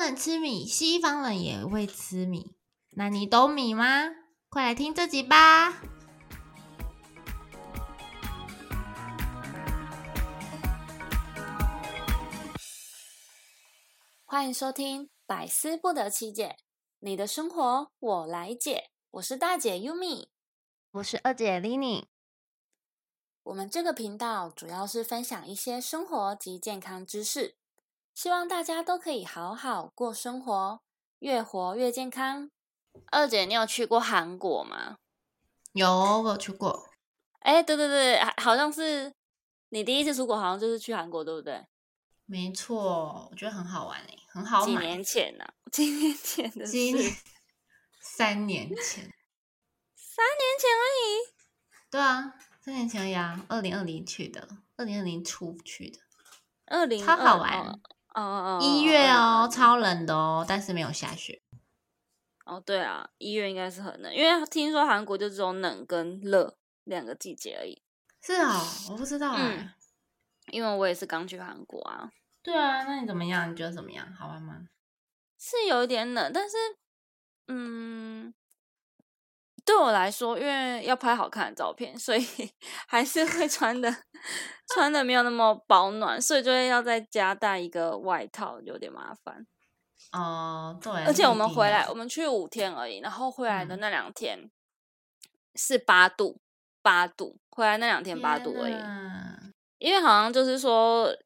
方人吃米，西方人也会吃米。那你懂米吗？快来听这集吧！欢迎收听《百思不得其解》，你的生活我来解。我是大姐 Yumi，我是二姐 Lini。我们这个频道主要是分享一些生活及健康知识，希望大家都可以好好过生活，越活越健康。二姐，你有去过韩国吗？有，我有去过。哎，对对对，好像是你第一次出国，好像就是去韩国，对不对？没错，我觉得很好玩诶，很好几年前呢？几年前的事？三年前。三年前而已。对啊。三年前呀，二零二零去的，二零二零出去的，二零超好玩，哦哦哦，一月哦，超冷的哦，但是没有下雪。哦，对啊，一月应该是很冷，因为听说韩国就只有冷跟热两个季节而已。是啊，我不知道哎，因为我也是刚去韩国啊。对啊，那你怎么样？你觉得怎么样？好玩吗？是有一点冷，但是，嗯。对我来说，因为要拍好看的照片，所以 还是会穿的穿的没有那么保暖，所以就会要再加带一个外套，有点麻烦。哦，对。而且我们回来，我们去五天而已，然后回来的那两天是八度，八度，回来那两天八度而已。因为好像就是说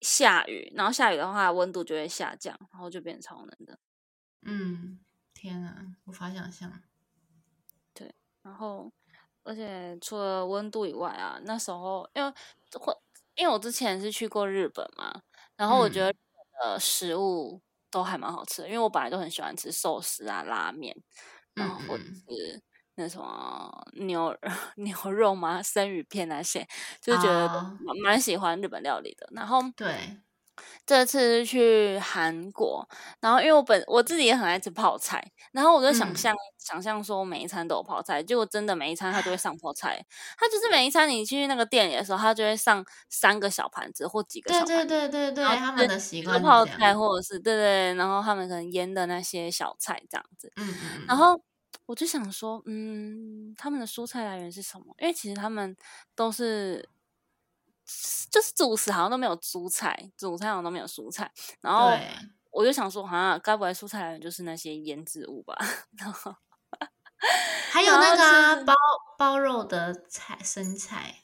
下雨，然后下雨的话温度就会下降，然后就变超冷的。嗯，天啊，无法想象。然后，而且除了温度以外啊，那时候因为会，因为我之前是去过日本嘛，然后我觉得呃食物都还蛮好吃的，因为我本来就很喜欢吃寿司啊、拉面，然后或者是那什么牛牛肉 嘛、生鱼片那些，就觉得蛮蛮喜欢日本料理的。然后对。这次是去韩国，然后因为我本我自己也很爱吃泡菜，然后我就想象想象说每一餐都有泡菜，结果真的每一餐他都会 上泡菜，他就是每一餐你去那个店里的时候，他就会上三个小盘子或几个小盘子，对对对对对，他们的习惯泡菜或者是对对，然后他们可能腌的那些小菜这样子，嗯嗯，然后我就想说，嗯，他们的蔬菜来源是什么？因为其实他们都是。就是主食好像都没有蔬菜，主菜好像都没有蔬菜，然后我就想说，好像该不会蔬菜来源就是那些腌制物吧？然后还有那个包包肉的菜生菜，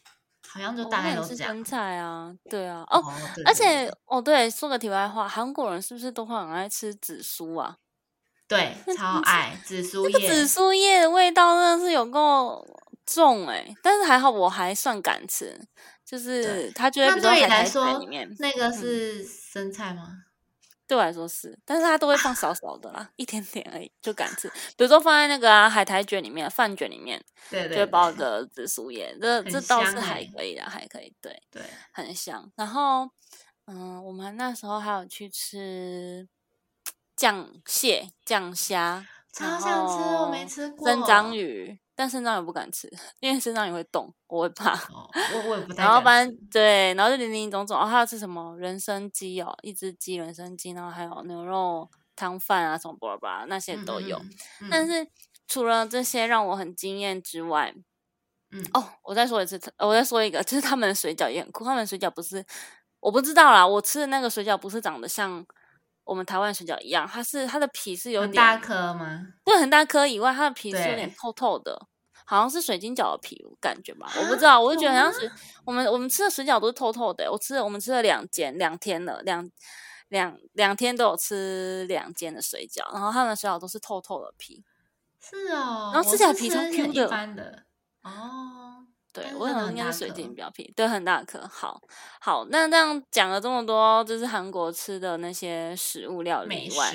好像就大概都是生菜啊，对啊，哦，而且哦，对，说个题外话，韩国人是不是都会很爱吃紫苏啊？对，超爱紫苏叶，紫苏叶的味道真的是有够重哎，但是还好我还算敢吃。就是他觉得，对你来说，那个是生菜吗？对我来说是，但是他都会放 少少的啦，一点点而已，就敢吃。比如说放在那个啊海苔卷里面、饭卷里面，对对，就包个紫苏叶，这这倒是还可以的，还可以，对对，很香。然后，嗯，我们那时候还有去吃酱蟹、酱虾，超想吃，我没吃过生章鱼。但肾脏也不敢吃，因为肾脏也会动，我会怕。我我也不太。然后反正对，然后就林林总总哦，还要吃什么人参鸡哦，一只鸡人参鸡，然后还有牛肉汤饭啊，什么巴拉巴拉那些都有。但是除了这些让我很惊艳之外，嗯哦，我再说一次，我再说一个，就是他们的水饺也很酷。他们水饺不是我不知道啦，我吃的那个水饺不是长得像。我们台湾水饺一样，它是它的皮是有点大颗吗？对，很大颗以外，它的皮是有点透透的，好像是水晶饺的皮，感觉吧，我不知道，我就觉得好像是我们我们吃的水饺都是透透的。我吃了我们吃了两间两天了，两两两天都有吃两间的水饺，然后他们的水饺都是透透的皮，是哦，然后吃起来皮超 Q 的，哦。对，我可能应该是水晶表皮，对，很大颗。好，好，那这样讲了这么多，就是韩国吃的那些食物料理以外，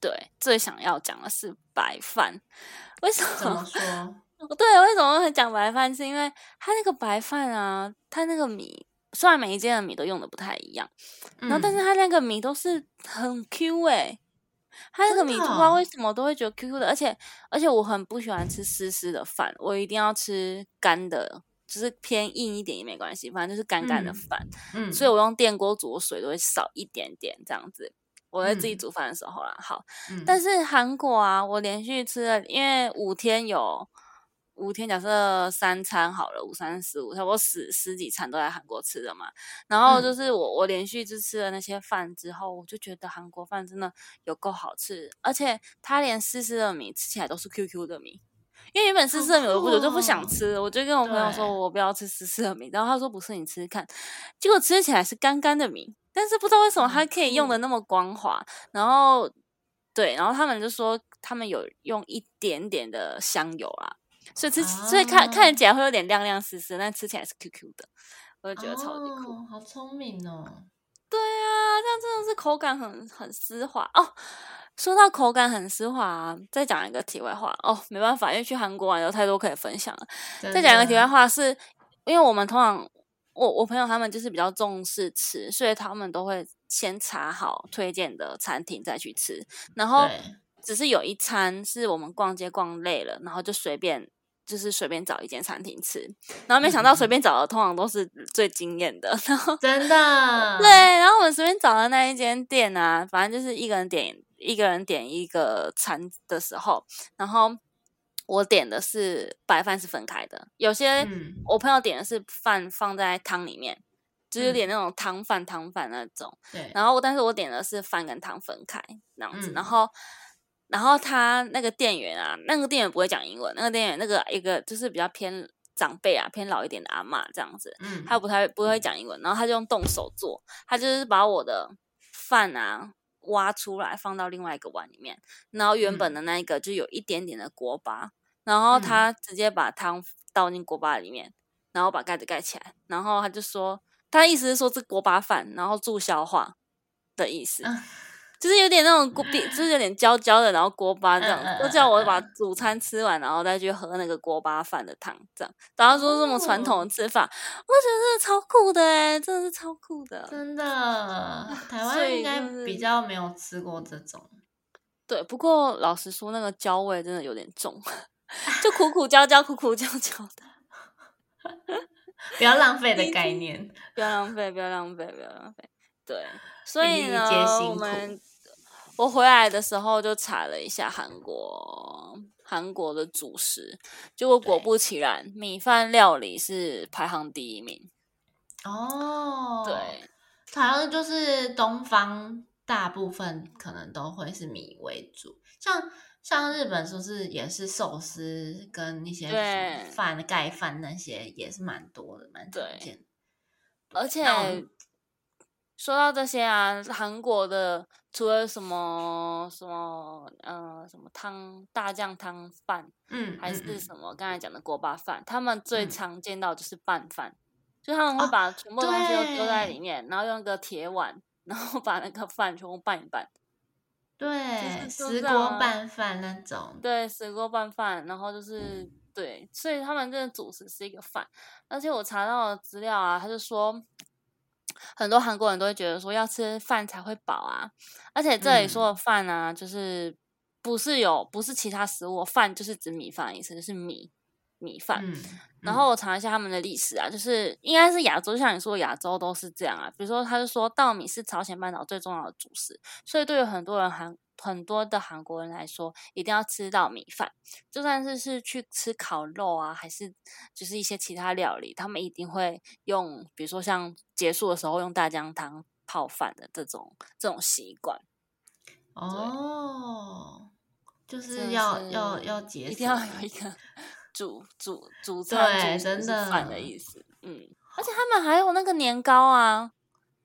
对，最想要讲的是白饭。为什么？怎么说？对，为什么会讲白饭？是因为它那个白饭啊，它那个米，虽然每一间的米都用的不太一样，然后但是它那个米都是很 Q 哎。它那个米不知道为什么都会觉得 Q Q 的，而且而且我很不喜欢吃湿湿的饭，我一定要吃干的，就是偏硬一点也没关系，反正就是干干的饭。嗯，所以我用电锅煮的水都会少一点点这样子。我在自己煮饭的时候啦。好，嗯但是韩国啊，我连续吃了，因为五天有五天，假设三餐好了，五三十五，差不多十十几餐都在韩国吃的嘛。然后嗯就是我我连续就吃了那些饭之后，我就觉得韩国饭真的有够好吃，而且它连湿湿的米吃起来都是 QQ 的米。因为原本湿湿的米我就不我就不想吃，我就跟我朋友说我不要吃湿湿的米，然后他说不是你吃吃看，结果吃起来是干干的米，但是不知道为什么它可以用的那么光滑，然后对，然后他们就说他们有用一点点的香油啊，所以吃起所以看啊看起来会有点亮亮湿湿，但吃起来是 QQ 的，我就觉得超级酷。哦，好聪明哦。对啊，这样真的是口感很很丝滑哦。说到口感很丝滑、啊，再讲一个题外话哦，没办法，因为去韩国玩有太多可以分享了。再讲一个题外话是，因为我们通常我我朋友他们就是比较重视吃，所以他们都会先查好推荐的餐厅再去吃，然后只是有一餐是我们逛街逛累了，然后就随便就是随便找一间餐厅吃，然后没想到随便找的通常都是最惊艳的，然后真的。对，然后我们随便找的那一间店啊，反正就是一个人点一个人点一个餐的时候，然后我点的是白饭是分开的，有些嗯。我朋友点的是饭放在汤里面，就是点那种汤饭汤饭那种，对，然后但是我点的是饭跟汤分开那样子，然嗯后。然后他那个店员啊，那个店员不会讲英文，那个店员那个一个就是比较偏长辈啊，偏老一点的阿嬷这样子，嗯他不太不会讲英文，然后他就用动手做，他就是把我的饭啊挖出来放到另外一个碗里面，然后原本嗯。的那一个就有一点点的锅巴，然后他直接把汤倒进锅巴里面，然后把盖子盖起来，然后他就说，他的意思是说这锅巴饭，然后助消化的意思。嗯就是有点那种锅，就是有点焦焦的，然后锅巴这样，都叫我把嗯嗯主餐吃完，然后再去喝那个锅巴饭的汤，这样。然后说这么传统的吃法，我觉得超酷的哎，真的是超酷的。真的，台所湾应该比较没有吃过这种。对，不过老实说，那个焦味真的有点重，就苦苦焦焦、苦苦焦焦的。不要浪费的概念。不要浪费，不要浪费，不要浪费。对，所以呢我们我回来的时候就查了一下韩国韩国的主食，结果果不其然，米饭料理是排行第一名。哦，对，好像就是东方大部分可能都会是米为主，像像日本说是也是寿司跟一些饭盖饭那些也是蛮多的，蛮常见的。而且说到这些啊，韩国的除了什么什么呃什么汤大酱汤饭，嗯，还是什么刚才讲的锅巴饭，他们最嗯常见到就是拌饭，就他们会哦把全部东西都丢在里面，然后用一个铁碗，然后把那个饭全部拌一拌。对，就是石锅拌饭那种，对，石锅拌饭，然后就是对，所以他们这个主食是一个饭。而且我查到的资料啊，他就说很多韩国人都会觉得说要吃饭才会饱啊，而且这里说的嗯饭啊，就是不是有不是其他食物，饭就是指米饭的意思，就是米米饭。然后我查一下他们的历史啊，就是应该是亚洲，就像你说，亚洲都是这样啊。比如说，他就说稻米是朝鲜半岛最重要的主食，所以对于很多人韩很多的韩国人来说，一定要吃到米饭。就算是是去吃烤肉啊，还是就是一些其他料理，他们一定会用，比如说像结束的时候用大姜汤泡饭的这种这种习惯。哦，就是要是要要结一定要有一个主主主餐主食对真是饭的的意思。嗯，而且他们还有那个年糕啊，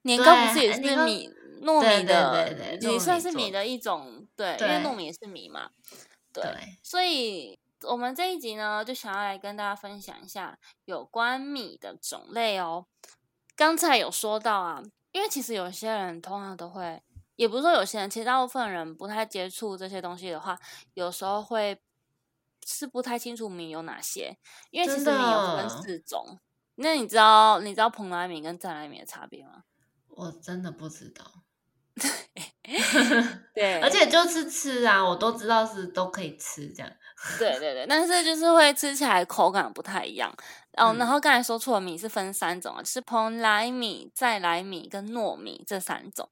年糕不是也是米糯米的，对对糯也算是米的一种，对，因为糯米也是米嘛，对，对，所以我们这一集呢，就想要来跟大家分享一下有关米的种类哦。刚才有说到啊，因为其实有些人通常都会，也不是说有些人，其实大部分人不太接触这些东西的话，有时候会是不太清楚米有哪些，因为其实米有分四种。那你知道你知道蓬莱米跟再来米的差别吗？我真的不知道，对，而且就是吃啊，我都知道是都可以吃这样。对对对，但是就是会吃起来口感不太一样。哦，嗯然后刚才说错了，米是分三种啊，是蓬莱米、再来米跟糯米这三种。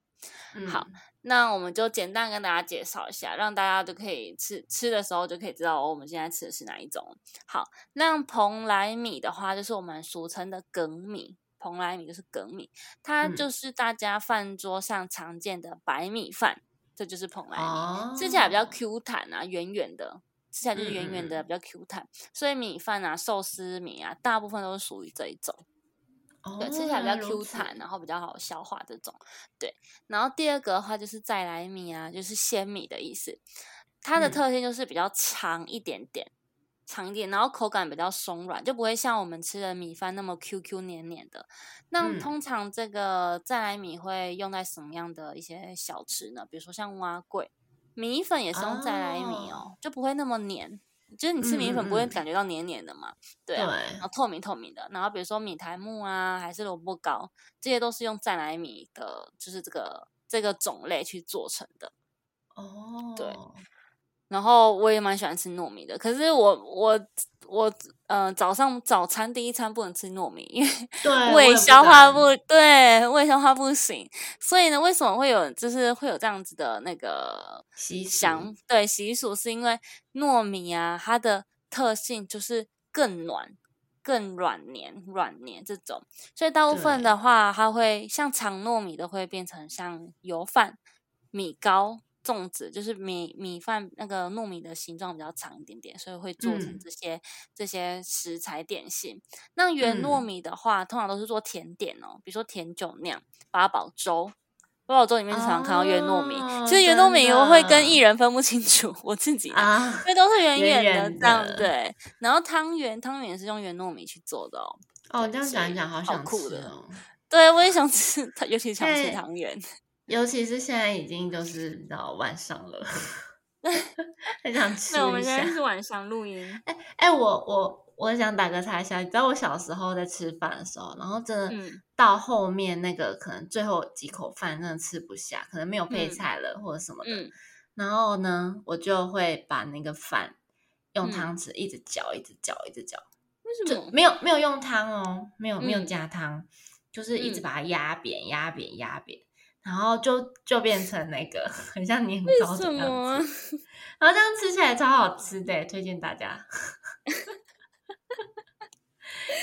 嗯、好那我们就简单跟大家介绍一下，让大家就可以吃吃的时候就可以知道哦，我们现在吃的是哪一种。好，那蓬莱米的话，就是我们俗称的梗米。蓬莱米就是梗米，它就是大家饭桌上常见的白米饭，这就是蓬莱米，吃起来比较 Q 弹啊，圆圆的，吃起来就是圆圆的，比较 Q 弹。所以米饭啊，寿司米啊，大部分都是属于这一种。对，吃起来比较 Q 弹，然后比较好消化这种。对，然后第二个的话就是再来米啊，就是鲜米的意思。它的特性就是比较长一点点，长一点，然后口感比较松软，就不会像我们吃的米饭那么 Q Q 黏黏的。那通常这个再来米会用在什么样的一些小吃呢？比如说像蛙桂米粉也是用再来米哦，就不会那么黏。就是你吃米粉不会感觉到黏黏的嘛？对啊，然后透明透明的。然后比如说米苔木啊，还是萝卜糕，这些都是用再来米的，就是这个这个种类去做成的。哦，对。然后我也蛮喜欢吃糯米的，可是我我我呃早上早餐第一餐不能吃糯米，因为胃消化不对，胃消化不行。所以呢，为什么会有就是会有这样子的那个习俗？对习俗是因为糯米啊，它的特性就是更暖、更软黏、软黏这种，所以大部分的话，它会像长糯米的会变成像油饭、米糕。粽子就是米米饭那个糯米的形状比较长一点点，所以会做成这些这些食材点心。那圆糯米的话，通常都是做甜点哦，比如说甜酒酿、八宝粥。八宝粥里面常常看到圆糯米，其实圆糯米我会跟艺人分不清楚，我自己啊，因为都是圆圆的这样对。然后汤圆，汤圆也是用圆糯米去做的哦。哦，这样讲一讲，好想酷的哦。对，我也想吃，尤其想吃汤圆。尤其是现在已经就是到晚上了，很想吃一下。我们现在是晚上录音。哎哎，我我我想打个岔一下，你知道我小时候在吃饭的时候，然后真的到后面那个可能最后几口饭真的吃不下，可能没有配菜了或者什么的，然后呢，我就会把那个饭用汤匙一直搅，一直搅，一直搅。为什么？没有没有用汤哦，没有没有加汤，就是一直把它压扁、压扁、压扁。然后就就变成那个 很像年糕的样子，然后这样吃起来超好吃的，推荐大家。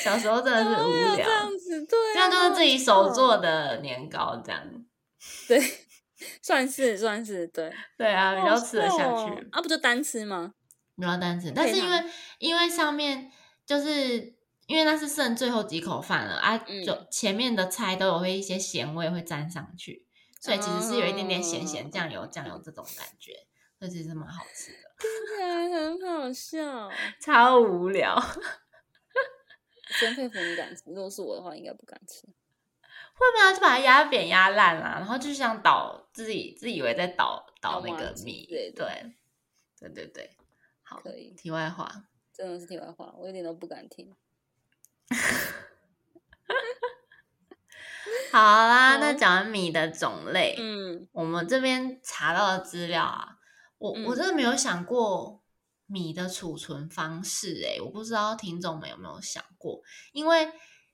小时候真的是无聊，这样子对，这样就是自己手做的年糕，这样 对，算是算是对对啊，比较吃得下去啊，不就单吃吗？不要单吃，但是因为因为上面就是因为那是剩最后几口饭了啊，就前面的菜都有会一些咸味会沾上去。所以其实是有一点点咸咸酱油酱油这种感觉，这其实蛮好吃的。听起来很好笑，超无聊。真佩服你敢吃，如果是我的话，应该不敢吃。会吗？就把它压扁压烂了，然后就像倒自己自以为在倒倒那个米，对对对对对。好，可以。题外话，真的是题外话，我一点都不敢听。好啦，那讲完米的种类，嗯，我们这边查到的资料啊，我我。真的没有想过米的储存方式，诶，我不知道听众们有没有想过，因为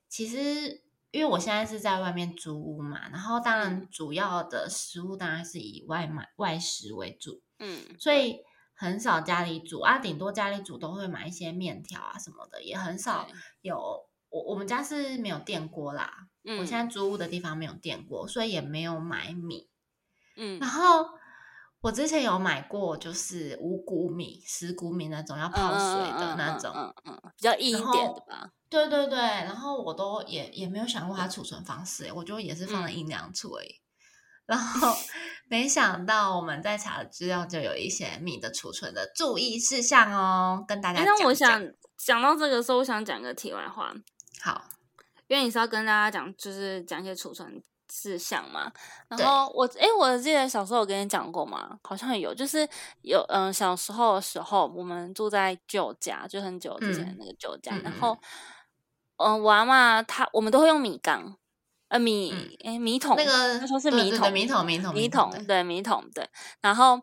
其实因为我现在是在外面租屋嘛，然后当然主要的食物当然是以外买外食为主，嗯，所以很少家里煮啊，顶多家里煮都会买一些面条啊什么的，也很少有。我我们家是没有电锅啦，我现在租屋的地方没有电锅，所以也没有买米。嗯，然后我之前有买过，就是五谷米、十谷米那种要泡水的那种，嗯嗯，比较硬一点的吧。对对对，然后我都也也没有想过它储存方式，我就也是放在阴凉处而已。然后 没想到我们在查的资料就有一些米的储存的注意事项哦，跟大家讲。那我想讲到这个时候，我想讲个题外话。好，因为你是要跟大家讲，就是讲一些储存事项嘛。然后我，哎，我记得小时候有跟你讲过吗？好像有，就是有，嗯，小时候的时候，我们住在旧家，就很久之前那个旧家。然后，嗯，我阿妈她，我们都会用米缸，呃，米，哎，米桶，那个他说是米桶，米桶，米桶，米桶，对，米桶，对。然后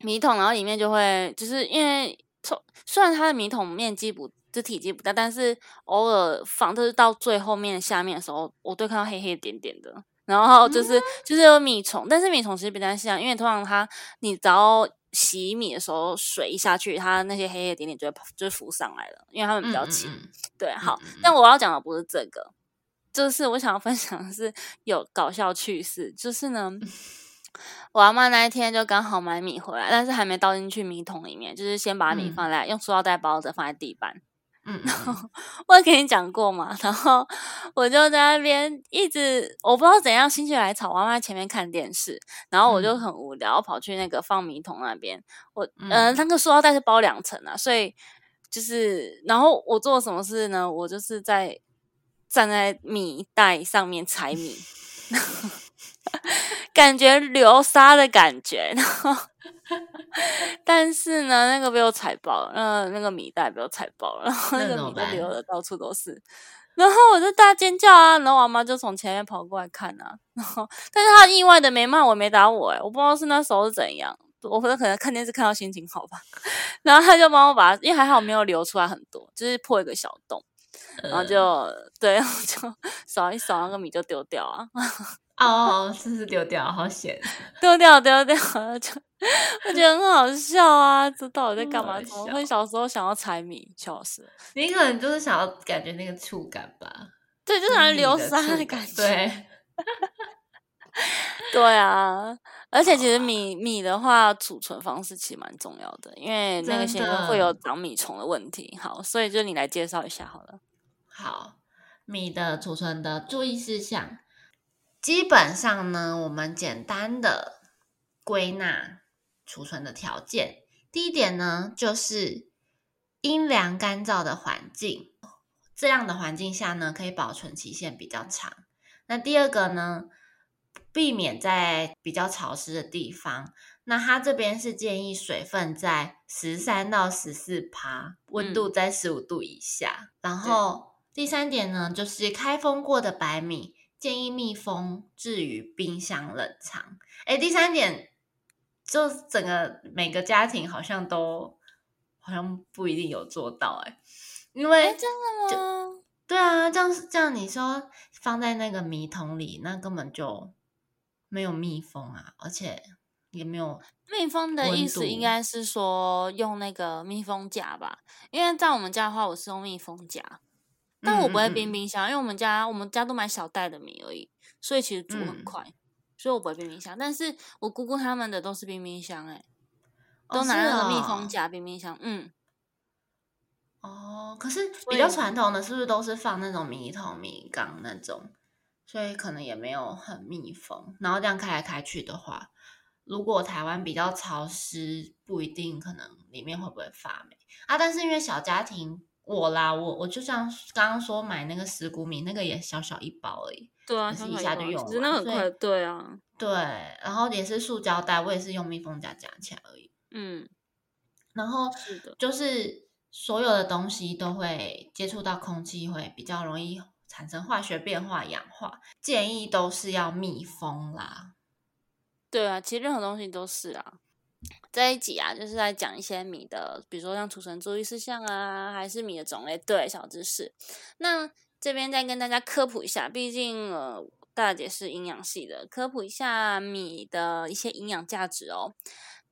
米桶，然后里面就会，就是因为从虽然它的米桶面积不。这体积不大，但是偶尔放，就是到最后面下面的时候，我都看到黑黑点点的，然后就是就是有米虫，但是米虫其实比较像，因为通常它你只要洗米的时候水一下去，它那些黑黑点点就会就浮上来了，因为它们比较轻。对，好，但我要讲的不是这个，就是我想要分享的是有搞笑趣事，就是呢。我阿妈那一天就刚好买米回来，但是还没倒进去米桶里面，就是先把米放在用塑料袋包着放在地板。嗯，然后 我跟你讲过嘛，然后我就在那边一直我不知道怎样心血来潮，我阿妈前面看电视，然后我就很无聊，跑去那个放米桶那边。我嗯，那个塑料袋是包两层啊，所以就是然后我做什么事呢？我就是在站在米袋上面踩米。感觉流沙的感觉，然后，但是呢，那个被我踩爆了，那那个米袋被我踩爆了，然后那个米都流的到处都是，然后我就大尖叫啊，然后我妈就从前面跑过来看啊，然后，但是她意外的没骂我，没打我，哎，我不知道是那时候是怎样，我可能可能看电视看到心情好吧，然后他就帮我把，因为还好没有流出来很多，就是破一个小洞，然后就对，然后就 扫一扫那个米就丢掉啊。哦，是是丢掉，好险！丢掉，丢掉，就我觉得很好笑啊！这到底在干嘛？怎么会小时候想要猜谜？笑死！你可能就是想要感觉那个触感吧？对，就是想流沙的感觉。对，对啊！而且其实米米的话，储存方式其实蛮重要的，因为那个现在会有长米虫的问题。好，所以就你来介绍一下好了。好，米的储存的注意事项。基本上呢，我们简单的归纳储存的条件。第一点呢，就是阴凉干燥的环境，这样的环境下呢，可以保存期限比较长。那第二个呢，避免在比较潮湿的地方。那它这边是建议水分在十三到十四帕，温度在十五度以下。然后第三点呢，就是开封过的白米。建议密封置于冰箱冷藏。哎，第三点，就整个每个家庭好像都好像不一定有做到哎，因为真的吗？对啊，这样这样你说放在那个米桶里，那根本就没有密封啊，而且也没有密封的意思，应该是说用那个密封夹吧？因为在我们家的话，我是用密封夹。但我不会冰冰箱，因为我们家我们家都买小袋的米而已，所以其实煮很快，所以我不会冰冰箱。但是我姑姑他们的都是冰冰箱，哎，都拿那个密封夹冰冰箱。嗯，哦，可是比较传统的是不是都是放那种米桶、米缸那种？所以可能也没有很密封。然后这样开来开去的话，如果台湾比较潮湿，不一定可能里面会不会发霉啊？但是因为小家庭。我啦，我我就像刚刚说买那个石谷米，那个也小小一包而已，对啊，是一下就用了，真的很快，对啊，对，然后也是塑胶袋，我也是用密封夹夹起来而已，嗯，然后是的，就是所有的东西都会接触到空气，会比较容易产生化学变化、氧化，建议都是要密封啦。对啊，其实任何东西都是啊。这一集啊，就是在讲一些米的，比如说像储存注意事项啊，还是米的种类，对小知识。那这边再跟大家科普一下，毕竟呃大姐是营养系的，科普一下米的一些营养价值哦。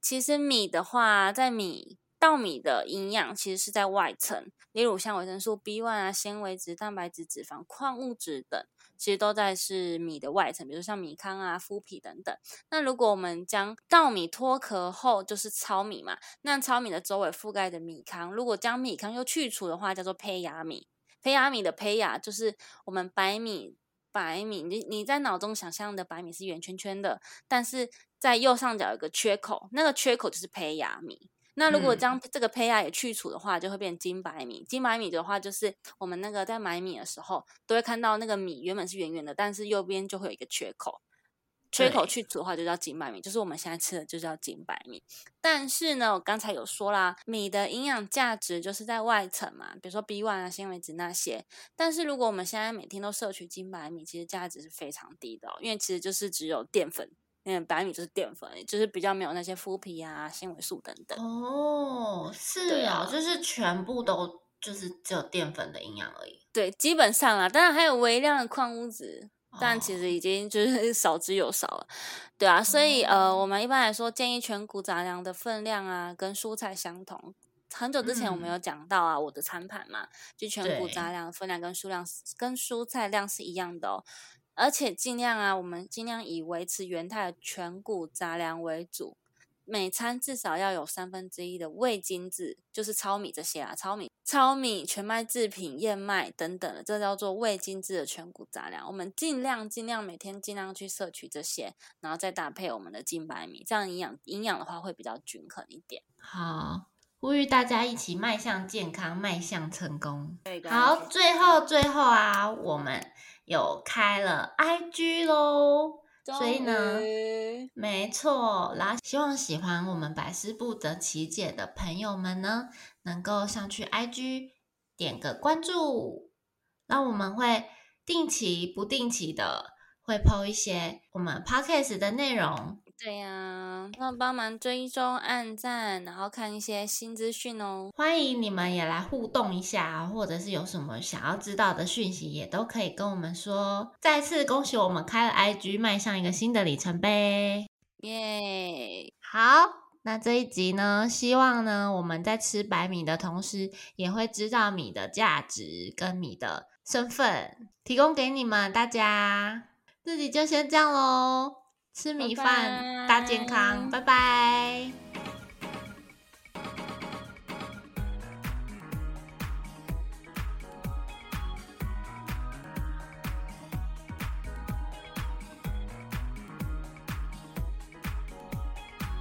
其实米的话，在米稻米的营养其实是在外层，例如像维生素 B one 啊、纤维质、蛋白质、脂肪、矿物质等。其实都在是米的外层，比如像米糠啊、麸皮等等。那如果我们将稻米脱壳后，就是糙米嘛。那糙米的周围覆盖的米糠，如果将米糠又去除的话，叫做胚芽米。胚芽米的胚芽就是我们白米，白米。你你在脑中想象的白米是圆圈圈的，但是在右上角有个缺口，那个缺口就是胚芽米。那如果将这个胚芽也去除的话，就会变金白米。金白米的话，就是我们那个在买米的时候，都会看到那个米原本是圆圆的，但是右边就会有一个缺口，缺口去除的话就叫金白米，就是我们现在吃的就叫金白米。但是呢，我刚才有说啦，米的营养价值就是在外层嘛，比如说 B one 啊、纤维质那些。但是如果我们现在每天都摄取金白米，其实价值是非常低的，哦因为其实就是只有淀粉。嗯，白米就是淀粉，就是比较没有那些麸皮啊、纤维素等等。哦，是啊，就是全部都就是只有淀粉的营养而已。对，基本上啊，当然还有微量的矿物质。但其实已经就是 少之又少了。对啊，所以呃，我们一般来说建议全谷杂粮的分量啊，跟蔬菜相同。很久之前我们有讲到啊，我的餐盘嘛，就全谷杂粮分量跟数量跟蔬菜量是一样的哦。而且尽量啊，我们尽量以维持原态的全谷杂粮为主。每餐至少要有三分之一的未精制，就是糙米这些啊，糙米、糙米、全麦制品、燕麦等等的，这叫做未精制的全谷杂粮。我们尽量尽量每天尽量去摄取这些，然后再搭配我们的精白米，这样营养营养的话会比较均衡一点。好，呼吁大家一起迈向健康，迈向成功。好，最后最后啊，我们有开了 IG 喽。所以呢，没错，然后希望喜欢我们百思不得其解的朋友们呢，能够上去 IG 点个关注，那我们会定期、不定期的会 PO 一些我们 Podcast 的内容。对呀，那帮忙追踪、按赞，然后看一些新资讯哦。欢迎你们也来互动一下，或者是有什么想要知道的讯息，也都可以跟我们说。再次恭喜我们开了 IG，迈向一个新的里程碑，耶！好，那这一集呢，希望呢，我们在吃白米的同时，也会知道米的价值跟米的身份，提供给你们大家。这集就先这样喽。吃米饭，大健康，拜拜。